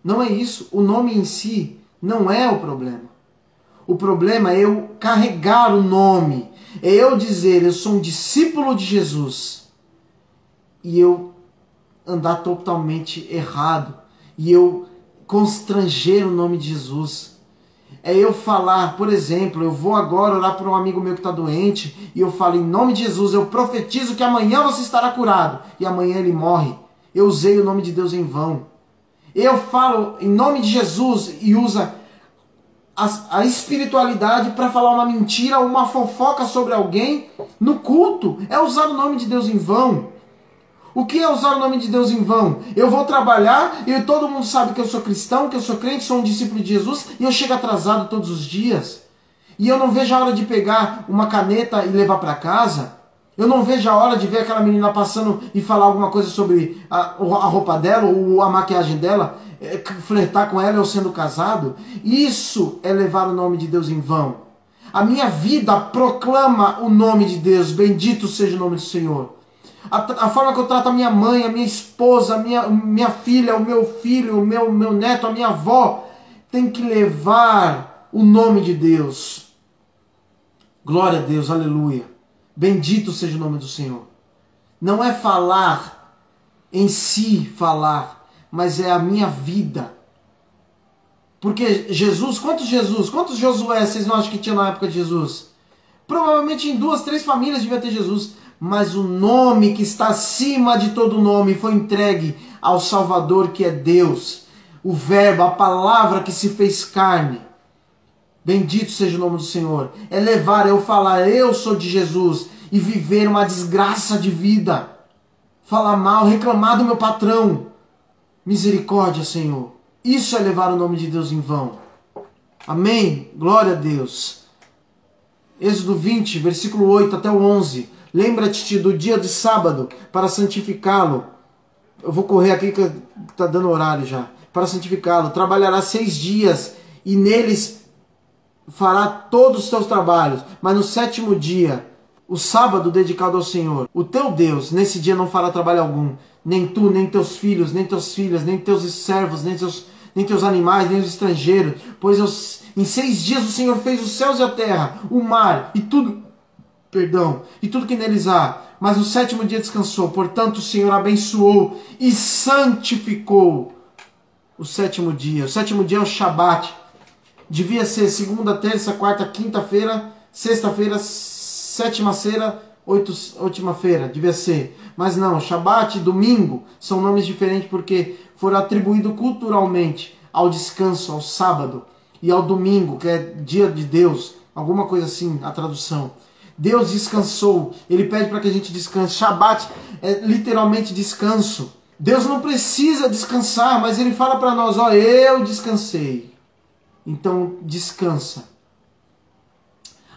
Speaker 1: Não é isso. O nome em si não é o problema. O problema é eu carregar o nome. É eu dizer, eu sou um discípulo de Jesus. E eu andar totalmente errado. E eu constranger o nome de Jesus é eu falar, por exemplo, eu vou agora orar para um amigo meu que está doente e eu falo em nome de Jesus, eu profetizo que amanhã você estará curado e amanhã ele morre. Eu usei o nome de Deus em vão. Eu falo em nome de Jesus e usa a, a espiritualidade para falar uma mentira, uma fofoca sobre alguém no culto. É usar o nome de Deus em vão. O que é usar o nome de Deus em vão? Eu vou trabalhar e todo mundo sabe que eu sou cristão, que eu sou crente, sou um discípulo de Jesus e eu chego atrasado todos os dias. E eu não vejo a hora de pegar uma caneta e levar para casa. Eu não vejo a hora de ver aquela menina passando e falar alguma coisa sobre a, a roupa dela ou a maquiagem dela, flertar com ela eu sendo casado. Isso é levar o nome de Deus em vão. A minha vida proclama o nome de Deus. Bendito seja o nome do Senhor. A, a, forma que eu trato a minha mãe, a minha esposa, a minha, minha filha, o meu filho, o meu, meu neto, a minha avó, tem que levar o nome de Deus. Glória a Deus, aleluia. Bendito seja o nome do Senhor. Não é falar em si falar, mas é a minha vida. Porque Jesus, quantos Jesus, quantos Josué vocês não acham que tinha na época de Jesus? Provavelmente em duas, três famílias devia ter Jesus. Mas o nome que está acima de todo nome foi entregue ao Salvador que é Deus. O Verbo, a palavra que se fez carne. Bendito seja o nome do Senhor. É levar, eu falar, eu sou de Jesus e viver uma desgraça de vida. Falar mal, reclamar do meu patrão. Misericórdia, Senhor. Isso é levar o nome de Deus em vão. Amém? Glória a Deus. Êxodo 20, versículo 8 até o 11. Lembra-te do dia de sábado para santificá-lo. Eu vou correr aqui que está dando horário já. Para santificá-lo. Trabalhará seis dias e neles fará todos os teus trabalhos, mas no sétimo dia, o sábado dedicado ao Senhor, o teu Deus, nesse dia não fará trabalho algum, nem tu, nem teus filhos, nem teus filhas, nem teus servos, nem teus, nem teus animais, nem os estrangeiros, pois eu, em seis dias o Senhor fez os céus e a terra, o mar e tudo, perdão, e tudo que neles há. Mas no sétimo dia descansou, portanto o Senhor abençoou e santificou o sétimo dia. O sétimo dia é o Shabat, devia ser segunda, terça, quarta, quinta-feira, sexta-feira, sétima-feira, última-feira, devia ser. Mas não, Shabat e domingo são nomes diferentes porque foram atribuídos culturalmente ao descanso, ao sábado e ao domingo, que é dia de Deus, alguma coisa assim, a tradução. Deus descansou, ele pede para que a gente descanse. Shabat é literalmente descanso. Deus não precisa descansar, mas ele fala para nós: Ó, eu descansei. Então descansa.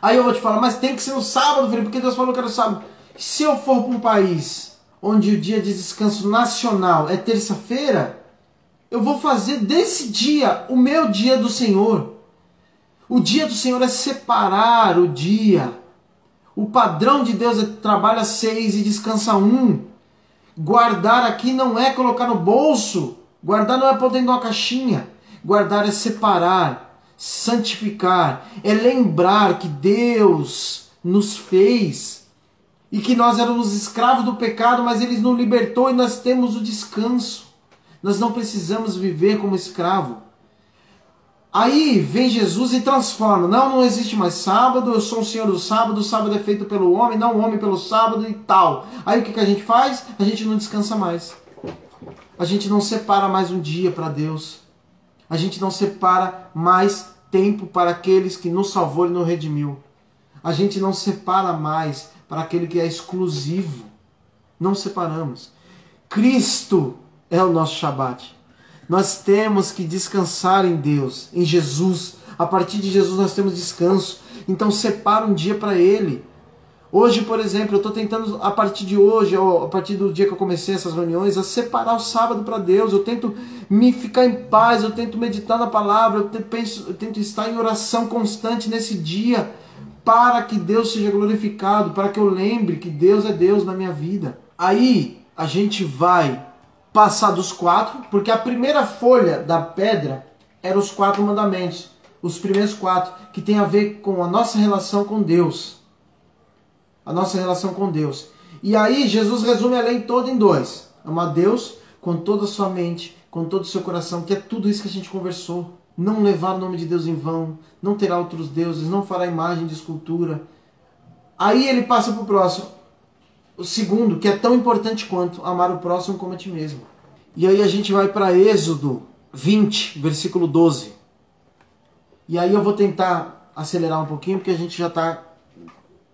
Speaker 1: Aí eu vou te falar, mas tem que ser no sábado, filho, porque Deus falou que era sábado. Se eu for para um país onde o dia de descanso nacional é terça-feira, eu vou fazer desse dia o meu dia do Senhor. O dia do Senhor é separar o dia. O padrão de Deus é trabalha seis e descansa um. Guardar aqui não é colocar no bolso. Guardar não é pôr dentro de uma caixinha. Guardar é separar, santificar, é lembrar que Deus nos fez e que nós éramos escravos do pecado, mas Ele nos libertou e nós temos o descanso. Nós não precisamos viver como escravo. Aí vem Jesus e transforma. Não, não existe mais sábado, eu sou o Senhor do sábado, o sábado é feito pelo homem, não o homem pelo sábado e tal. Aí o que, que a gente faz? A gente não descansa mais. A gente não separa mais um dia para Deus a gente não separa mais tempo para aqueles que nos salvou e nos redimiu. A gente não separa mais para aquele que é exclusivo. Não separamos. Cristo é o nosso Shabat. Nós temos que descansar em Deus, em Jesus. A partir de Jesus nós temos descanso. Então separa um dia para Ele. Hoje, por exemplo, eu estou tentando, a partir de hoje, a partir do dia que eu comecei essas reuniões, a separar o sábado para Deus. Eu tento me ficar em paz, eu tento meditar na palavra, eu, penso, eu tento estar em oração constante nesse dia, para que Deus seja glorificado, para que eu lembre que Deus é Deus na minha vida. Aí a gente vai passar dos quatro, porque a primeira folha da pedra eram os quatro mandamentos, os primeiros quatro, que tem a ver com a nossa relação com Deus a nossa relação com Deus. E aí Jesus resume a lei toda em dois: amar Deus com toda a sua mente, com todo o seu coração, que é tudo isso que a gente conversou. Não levar o nome de Deus em vão, não terá outros deuses, não fará imagem de escultura. Aí ele passa para o próximo. O segundo, que é tão importante quanto amar o próximo como a ti mesmo. E aí a gente vai para Êxodo 20, versículo 12. E aí eu vou tentar acelerar um pouquinho, porque a gente já está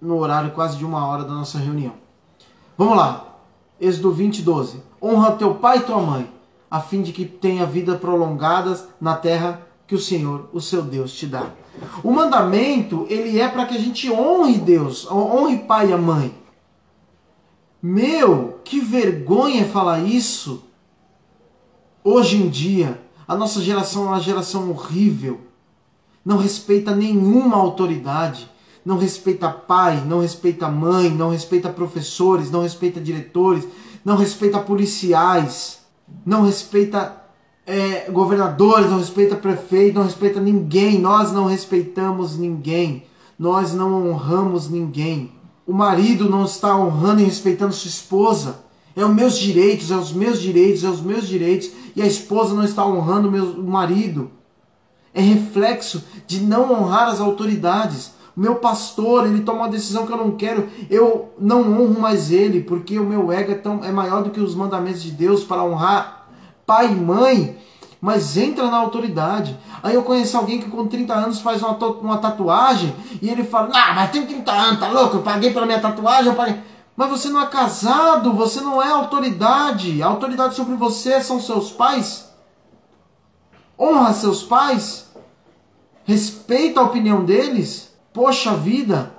Speaker 1: no horário quase de uma hora da nossa reunião. Vamos lá. Êxodo 20, 12. Honra teu pai e tua mãe, a fim de que tenha vida prolongadas na terra que o Senhor, o seu Deus, te dá. O mandamento, ele é para que a gente honre Deus, honre pai e a mãe. Meu, que vergonha falar isso. Hoje em dia, a nossa geração é uma geração horrível. Não respeita nenhuma autoridade. Não respeita pai, não respeita mãe, não respeita professores, não respeita diretores, não respeita policiais, não respeita é, governadores, não respeita prefeito, não respeita ninguém. Nós não respeitamos ninguém. Nós não honramos ninguém. O marido não está honrando e respeitando sua esposa. É os meus direitos, é os meus direitos, é os meus direitos. E a esposa não está honrando o meu marido. É reflexo de não honrar as autoridades. Meu pastor, ele toma uma decisão que eu não quero, eu não honro mais ele, porque o meu ego é, tão, é maior do que os mandamentos de Deus para honrar pai e mãe, mas entra na autoridade. Aí eu conheço alguém que com 30 anos faz uma, uma tatuagem e ele fala: Ah, mas tem 30 anos, tá louco? Eu paguei pela minha tatuagem, eu paguei. Mas você não é casado, você não é autoridade. A autoridade sobre você são seus pais. Honra seus pais. Respeita a opinião deles. Poxa vida.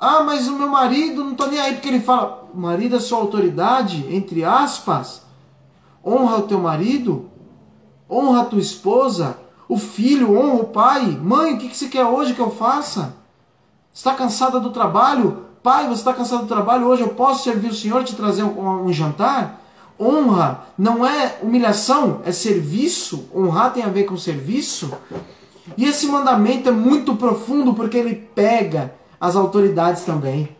Speaker 1: Ah, mas o meu marido não tô nem aí porque ele fala. Marido é sua autoridade, entre aspas. Honra o teu marido, honra a tua esposa, o filho honra o pai. Mãe, o que você quer hoje que eu faça? Está cansada do trabalho? Pai, você está cansado do trabalho? Hoje eu posso servir o Senhor te trazer um, um jantar? Honra não é humilhação, é serviço. Honrar tem a ver com serviço. E esse mandamento é muito profundo porque ele pega as autoridades também.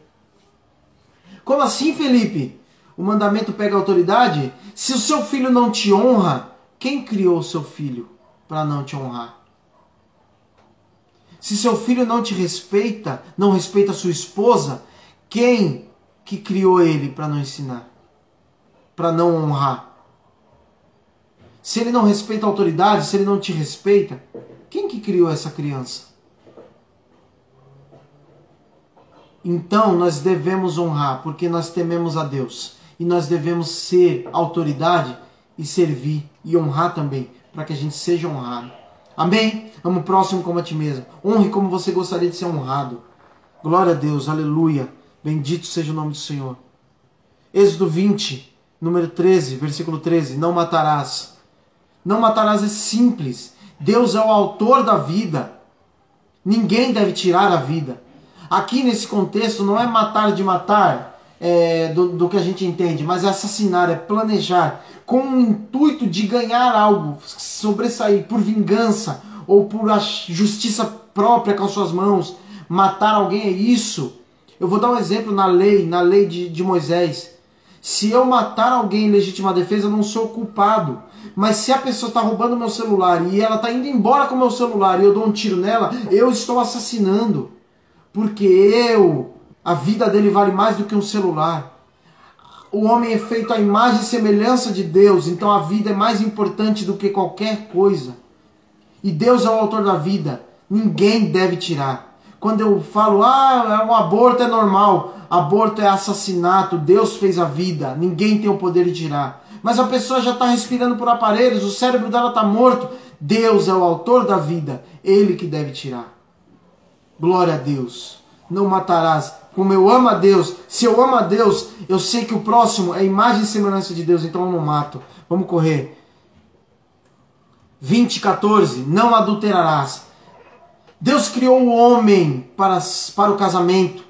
Speaker 1: Como assim, Felipe? O mandamento pega autoridade? Se o seu filho não te honra, quem criou o seu filho para não te honrar? Se seu filho não te respeita, não respeita a sua esposa, quem que criou ele para não ensinar? Para não honrar? Se ele não respeita a autoridade, se ele não te respeita, quem que criou essa criança? Então nós devemos honrar, porque nós tememos a Deus e nós devemos ser autoridade e servir e honrar também, para que a gente seja honrado. Amém? Amo o próximo como a ti mesmo. Honre como você gostaria de ser honrado. Glória a Deus, aleluia. Bendito seja o nome do Senhor. Êxodo 20, número 13, versículo 13. Não matarás. Não matarás é simples. Deus é o autor da vida. Ninguém deve tirar a vida. Aqui nesse contexto não é matar de matar, é, do, do, que a gente entende, mas é assassinar, é planejar, com o intuito de ganhar algo, sobressair por vingança ou por a justiça própria com suas mãos. Matar alguém é isso. Eu vou dar um exemplo na lei, na lei de, de Moisés. Se eu matar alguém em legítima defesa, eu não sou culpado. Mas se a pessoa está roubando meu celular e ela está indo embora com meu celular e eu dou um tiro nela, eu estou assassinando. Porque eu a vida dele vale mais do que um celular. O homem é feito à imagem e semelhança de Deus, então a vida é mais importante do que qualquer coisa. E Deus é o autor da vida, ninguém deve tirar. Quando eu falo, ah, o aborto é normal, aborto é assassinato, Deus fez a vida, ninguém tem o poder de tirar. Mas a pessoa já está respirando por aparelhos, o cérebro dela está morto. Deus é o autor da vida, ele que deve tirar. Glória a Deus. Não matarás como eu amo a Deus, se eu amo a Deus, eu sei que o próximo é imagem e semelhança de Deus, então eu não mato. Vamos correr. 20, 14. Não adulterarás. Deus criou o homem para, para o casamento.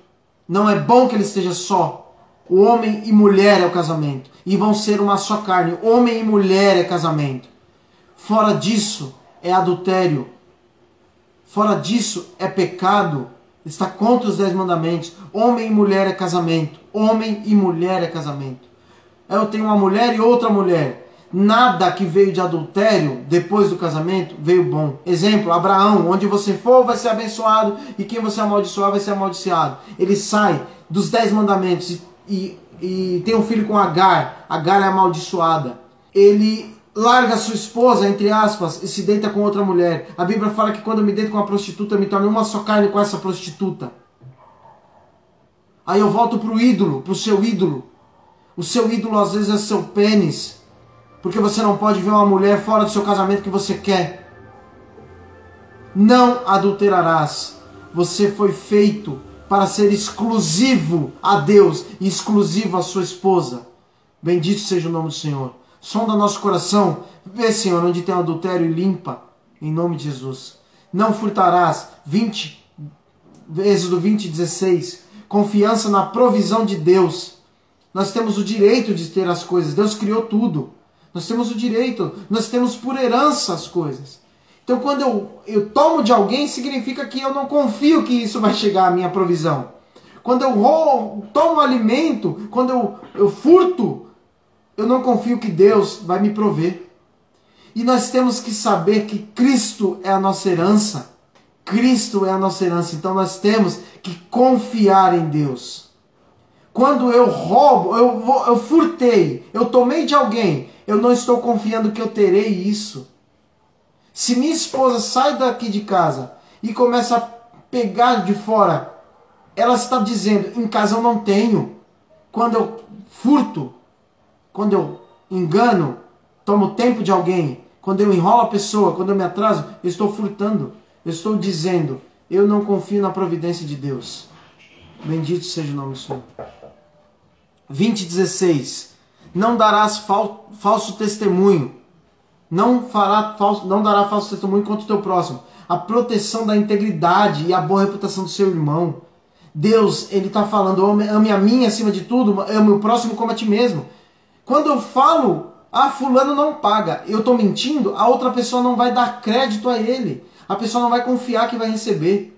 Speaker 1: Não é bom que ele esteja só. O homem e mulher é o casamento. E vão ser uma só carne. Homem e mulher é casamento. Fora disso é adultério. Fora disso é pecado está contra os dez mandamentos. Homem e mulher é casamento. Homem e mulher é casamento. Eu tenho uma mulher e outra mulher. Nada que veio de adultério depois do casamento veio bom. Exemplo, Abraão, onde você for vai ser abençoado e quem você amaldiçoar vai ser amaldiçoado. Ele sai dos dez mandamentos e, e, e tem um filho com Agar. Agar é amaldiçoada. Ele larga sua esposa, entre aspas, e se deita com outra mulher. A Bíblia fala que quando eu me deito com uma prostituta, eu me torno uma só carne com essa prostituta. Aí eu volto pro ídolo, pro seu ídolo. O seu ídolo às vezes é seu pênis. Porque você não pode ver uma mulher fora do seu casamento que você quer. Não adulterarás. Você foi feito para ser exclusivo a Deus exclusivo à sua esposa. Bendito seja o nome do Senhor. Sonda nosso coração. Vê, Senhor, onde tem adultério e limpa. Em nome de Jesus. Não furtarás. 20, Êxodo 20, 16. Confiança na provisão de Deus. Nós temos o direito de ter as coisas. Deus criou tudo. Nós temos o direito. Nós temos por herança as coisas. Então, quando eu, eu tomo de alguém, significa que eu não confio que isso vai chegar à minha provisão. Quando eu roubo, tomo alimento, quando eu, eu furto, eu não confio que Deus vai me prover. E nós temos que saber que Cristo é a nossa herança. Cristo é a nossa herança. Então nós temos que confiar em Deus. Quando eu roubo, eu, eu furtei, eu tomei de alguém, eu não estou confiando que eu terei isso. Se minha esposa sai daqui de casa e começa a pegar de fora, ela está dizendo: em casa eu não tenho. Quando eu furto, quando eu engano, tomo tempo de alguém, quando eu enrolo a pessoa, quando eu me atraso, eu estou furtando. Eu estou dizendo, eu não confio na providência de Deus. Bendito seja o nome do Senhor. 20:16 Não darás fal, falso testemunho. Não fará falso, não dará falso testemunho contra o teu próximo. A proteção da integridade e a boa reputação do seu irmão. Deus, ele está falando, ame a mim acima de tudo, ame o próximo como a ti mesmo. Quando eu falo, ah, fulano não paga, eu estou mentindo, a outra pessoa não vai dar crédito a ele. A pessoa não vai confiar que vai receber.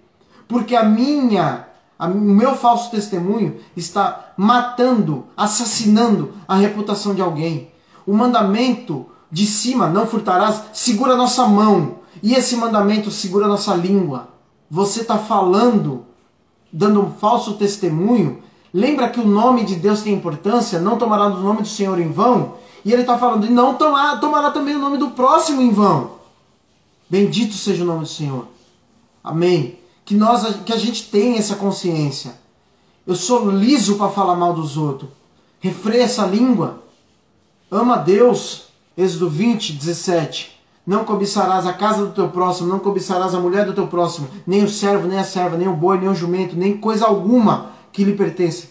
Speaker 1: Porque a minha, o meu falso testemunho está matando, assassinando a reputação de alguém. O mandamento de cima, não furtarás, segura a nossa mão. E esse mandamento segura a nossa língua. Você está falando, dando um falso testemunho, Lembra que o nome de Deus tem importância? Não tomará o nome do Senhor em vão? E ele está falando, e não tomar, tomará também o nome do próximo em vão. Bendito seja o nome do Senhor. Amém. Que, nós, que a gente tenha essa consciência. Eu sou liso para falar mal dos outros. Refreia essa língua. Ama Deus. Êxodo 20, 17. Não cobiçarás a casa do teu próximo, não cobiçarás a mulher do teu próximo, nem o servo, nem a serva, nem o boi, nem o jumento, nem coisa alguma que lhe pertence.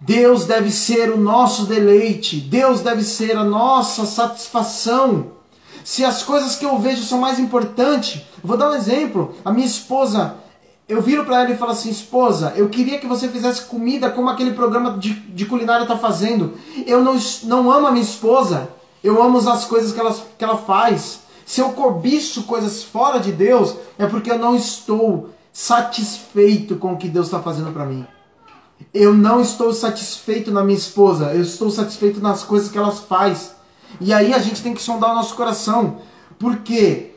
Speaker 1: Deus deve ser o nosso deleite, Deus deve ser a nossa satisfação. Se as coisas que eu vejo são mais importantes, vou dar um exemplo. A minha esposa, eu viro para ela e falo assim: esposa, eu queria que você fizesse comida como aquele programa de, de culinária está fazendo. Eu não, não amo a minha esposa, eu amo as coisas que ela, que ela faz. Se eu cobiço coisas fora de Deus, é porque eu não estou satisfeito com o que Deus está fazendo para mim. Eu não estou satisfeito na minha esposa, eu estou satisfeito nas coisas que ela faz. E aí a gente tem que sondar o nosso coração, porque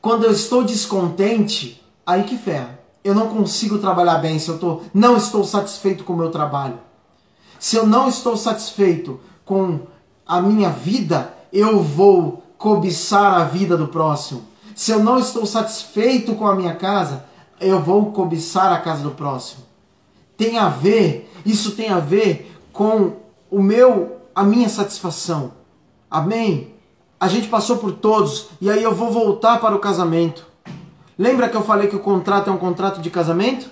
Speaker 1: quando eu estou descontente, aí que ferra. Eu não consigo trabalhar bem se eu tô, não estou satisfeito com o meu trabalho. Se eu não estou satisfeito com a minha vida, eu vou cobiçar a vida do próximo. Se eu não estou satisfeito com a minha casa, eu vou cobiçar a casa do próximo. Tem a ver, isso tem a ver com o meu, a minha satisfação. Amém? A gente passou por todos e aí eu vou voltar para o casamento. Lembra que eu falei que o contrato é um contrato de casamento?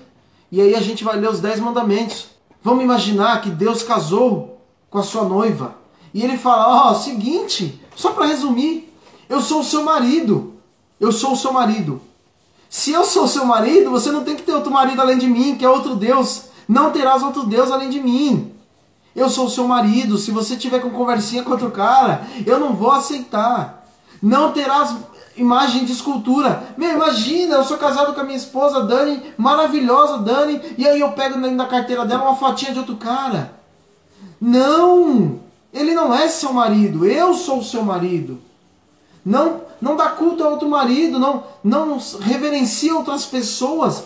Speaker 1: E aí a gente vai ler os dez mandamentos. Vamos imaginar que Deus casou com a sua noiva. E ele fala: Ó, oh, seguinte, só para resumir, eu sou o seu marido. Eu sou o seu marido. Se eu sou o seu marido, você não tem que ter outro marido além de mim, que é outro Deus. Não terás outro Deus além de mim. Eu sou o seu marido. Se você tiver com conversinha com outro cara, eu não vou aceitar. Não terás imagem de escultura. Meu, imagina, eu sou casado com a minha esposa Dani, maravilhosa Dani, e aí eu pego na carteira dela uma fotinha de outro cara. Não! Ele não é seu marido, eu sou seu marido. Não não dá culto a outro marido, não, não reverencia outras pessoas,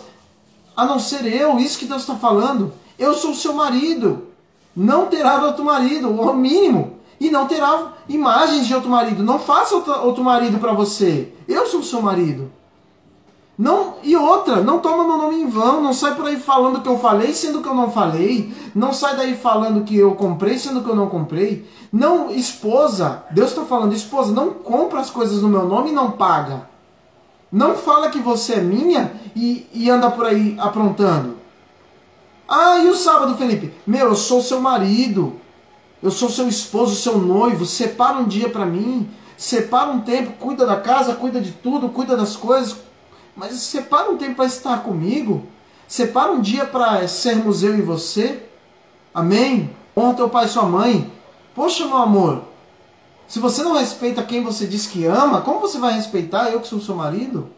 Speaker 1: a não ser eu. Isso que Deus está falando. Eu sou seu marido. Não terá outro marido, o mínimo. E não terá imagens de outro marido. Não faça outro marido para você. Eu sou seu marido. Não, e outra, não toma meu nome em vão, não sai por aí falando que eu falei, sendo que eu não falei. Não sai daí falando que eu comprei, sendo que eu não comprei. Não, esposa, Deus está falando, esposa, não compra as coisas no meu nome e não paga. Não fala que você é minha e, e anda por aí aprontando. Ah, e o sábado, Felipe? Meu, eu sou seu marido. Eu sou seu esposo, seu noivo. Separa um dia para mim. Separa um tempo, cuida da casa, cuida de tudo, cuida das coisas. Mas separa um tempo para estar comigo. Separa um dia para sermos eu e você. Amém? Honra teu pai e sua mãe. Poxa, meu amor. Se você não respeita quem você diz que ama, como você vai respeitar eu que sou seu marido?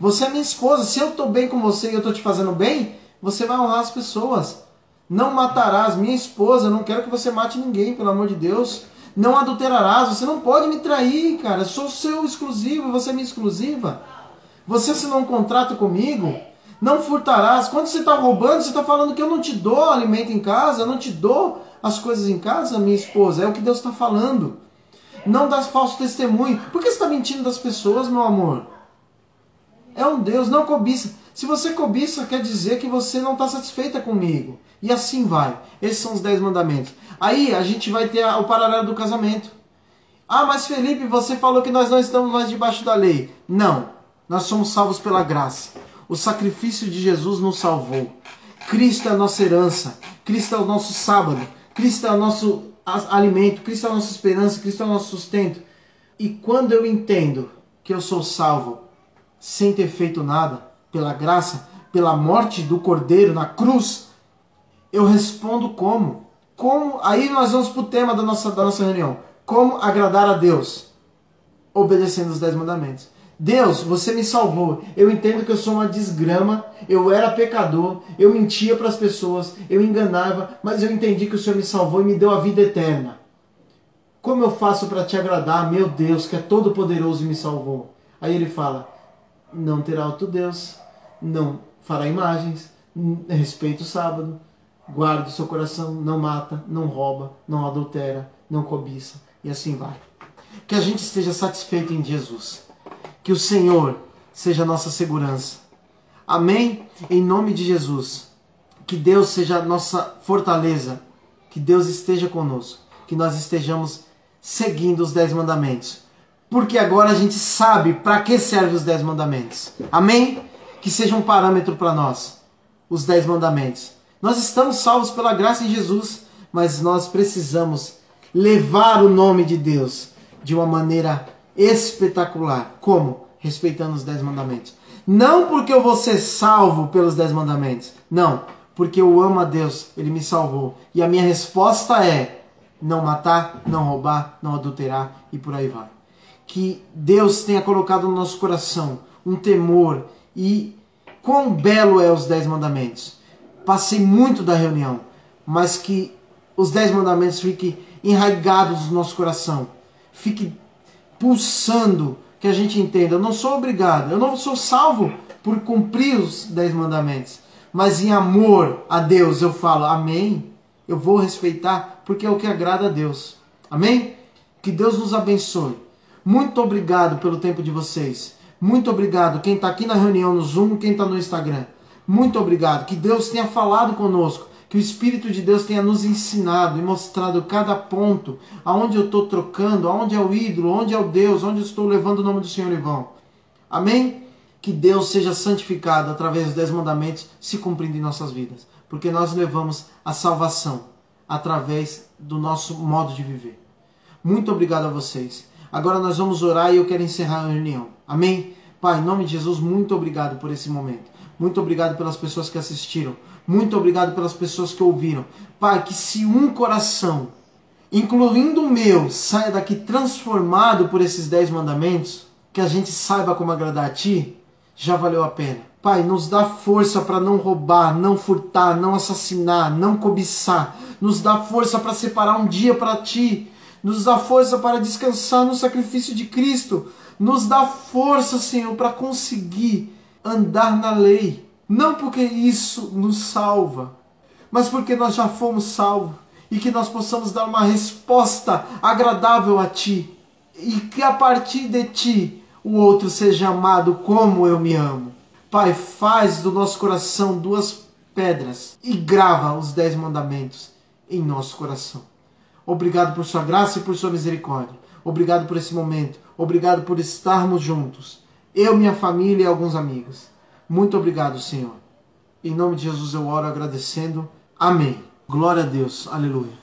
Speaker 1: Você é minha esposa. Se eu estou bem com você e eu estou te fazendo bem, você vai honrar as pessoas. Não matarás minha esposa. Eu não quero que você mate ninguém, pelo amor de Deus. Não adulterarás. Você não pode me trair, cara. Eu sou seu exclusivo você é minha exclusiva. Você assinou um contrato comigo? Não furtarás. Quando você está roubando, você está falando que eu não te dou alimento em casa, eu não te dou as coisas em casa, minha esposa. É o que Deus está falando. Não dá falso testemunho. Por que você está mentindo das pessoas, meu amor? É um Deus, não cobiça. Se você cobiça, quer dizer que você não está satisfeita comigo. E assim vai. Esses são os dez mandamentos. Aí a gente vai ter o paralelo do casamento. Ah, mas Felipe, você falou que nós não estamos mais debaixo da lei. Não, nós somos salvos pela graça. O sacrifício de Jesus nos salvou. Cristo é a nossa herança. Cristo é o nosso sábado. Cristo é o nosso alimento, Cristo é a nossa esperança, Cristo é o nosso sustento. E quando eu entendo que eu sou salvo sem ter feito nada, pela graça, pela morte do Cordeiro na cruz, eu respondo como? Como? Aí nós vamos para o tema da nossa, da nossa reunião. Como agradar a Deus? Obedecendo os dez mandamentos. Deus, você me salvou. Eu entendo que eu sou uma desgrama, eu era pecador, eu mentia para as pessoas, eu enganava, mas eu entendi que o Senhor me salvou e me deu a vida eterna. Como eu faço para te agradar, meu Deus, que é todo poderoso e me salvou? Aí ele fala: Não terá outro Deus, não fará imagens, respeita o sábado, guarda o seu coração, não mata, não rouba, não adultera, não cobiça, e assim vai. Que a gente esteja satisfeito em Jesus que o Senhor seja a nossa segurança. Amém? Em nome de Jesus. Que Deus seja a nossa fortaleza. Que Deus esteja conosco. Que nós estejamos seguindo os dez mandamentos. Porque agora a gente sabe para que servem os dez mandamentos. Amém? Que seja um parâmetro para nós. Os dez mandamentos. Nós estamos salvos pela graça em Jesus. Mas nós precisamos levar o nome de Deus de uma maneira espetacular. Como? Respeitando os dez mandamentos. Não porque eu vou ser salvo pelos dez mandamentos. Não, porque eu amo a Deus, Ele me salvou. E a minha resposta é não matar, não roubar, não adulterar e por aí vai. Que Deus tenha colocado no nosso coração um temor e quão belo é os dez mandamentos. Passei muito da reunião, mas que os dez mandamentos fiquem enraigados no nosso coração. Fique pulsando que a gente entenda. Eu não sou obrigado, eu não sou salvo por cumprir os dez mandamentos, mas em amor a Deus eu falo amém. Eu vou respeitar porque é o que agrada a Deus. Amém? Que Deus nos abençoe. Muito obrigado pelo tempo de vocês. Muito obrigado quem está aqui na reunião no Zoom, quem está no Instagram. Muito obrigado. Que Deus tenha falado conosco que o Espírito de Deus tenha nos ensinado e mostrado cada ponto, aonde eu estou trocando, aonde é o ídolo, onde é o Deus, onde eu estou levando o nome do Senhor em vão. Amém? Que Deus seja santificado através dos dez mandamentos se cumprindo em nossas vidas, porque nós levamos a salvação através do nosso modo de viver. Muito obrigado a vocês. Agora nós vamos orar e eu quero encerrar a reunião. Amém? Pai, em nome de Jesus, muito obrigado por esse momento. Muito obrigado pelas pessoas que assistiram. Muito obrigado pelas pessoas que ouviram. Pai, que se um coração, incluindo o meu, saia daqui transformado por esses dez mandamentos, que a gente saiba como agradar a Ti, já valeu a pena. Pai, nos dá força para não roubar, não furtar, não assassinar, não cobiçar. Nos dá força para separar um dia para Ti. Nos dá força para descansar no sacrifício de Cristo. Nos dá força, Senhor, para conseguir andar na lei. Não porque isso nos salva, mas porque nós já fomos salvos e que nós possamos dar uma resposta agradável a Ti e que a partir de Ti o outro seja amado como eu me amo. Pai, faz do nosso coração duas pedras e grava os dez mandamentos em nosso coração. Obrigado por Sua graça e por Sua misericórdia. Obrigado por esse momento. Obrigado por estarmos juntos. Eu, minha família e alguns amigos. Muito obrigado, Senhor. Em nome de Jesus eu oro agradecendo. Amém. Glória a Deus. Aleluia.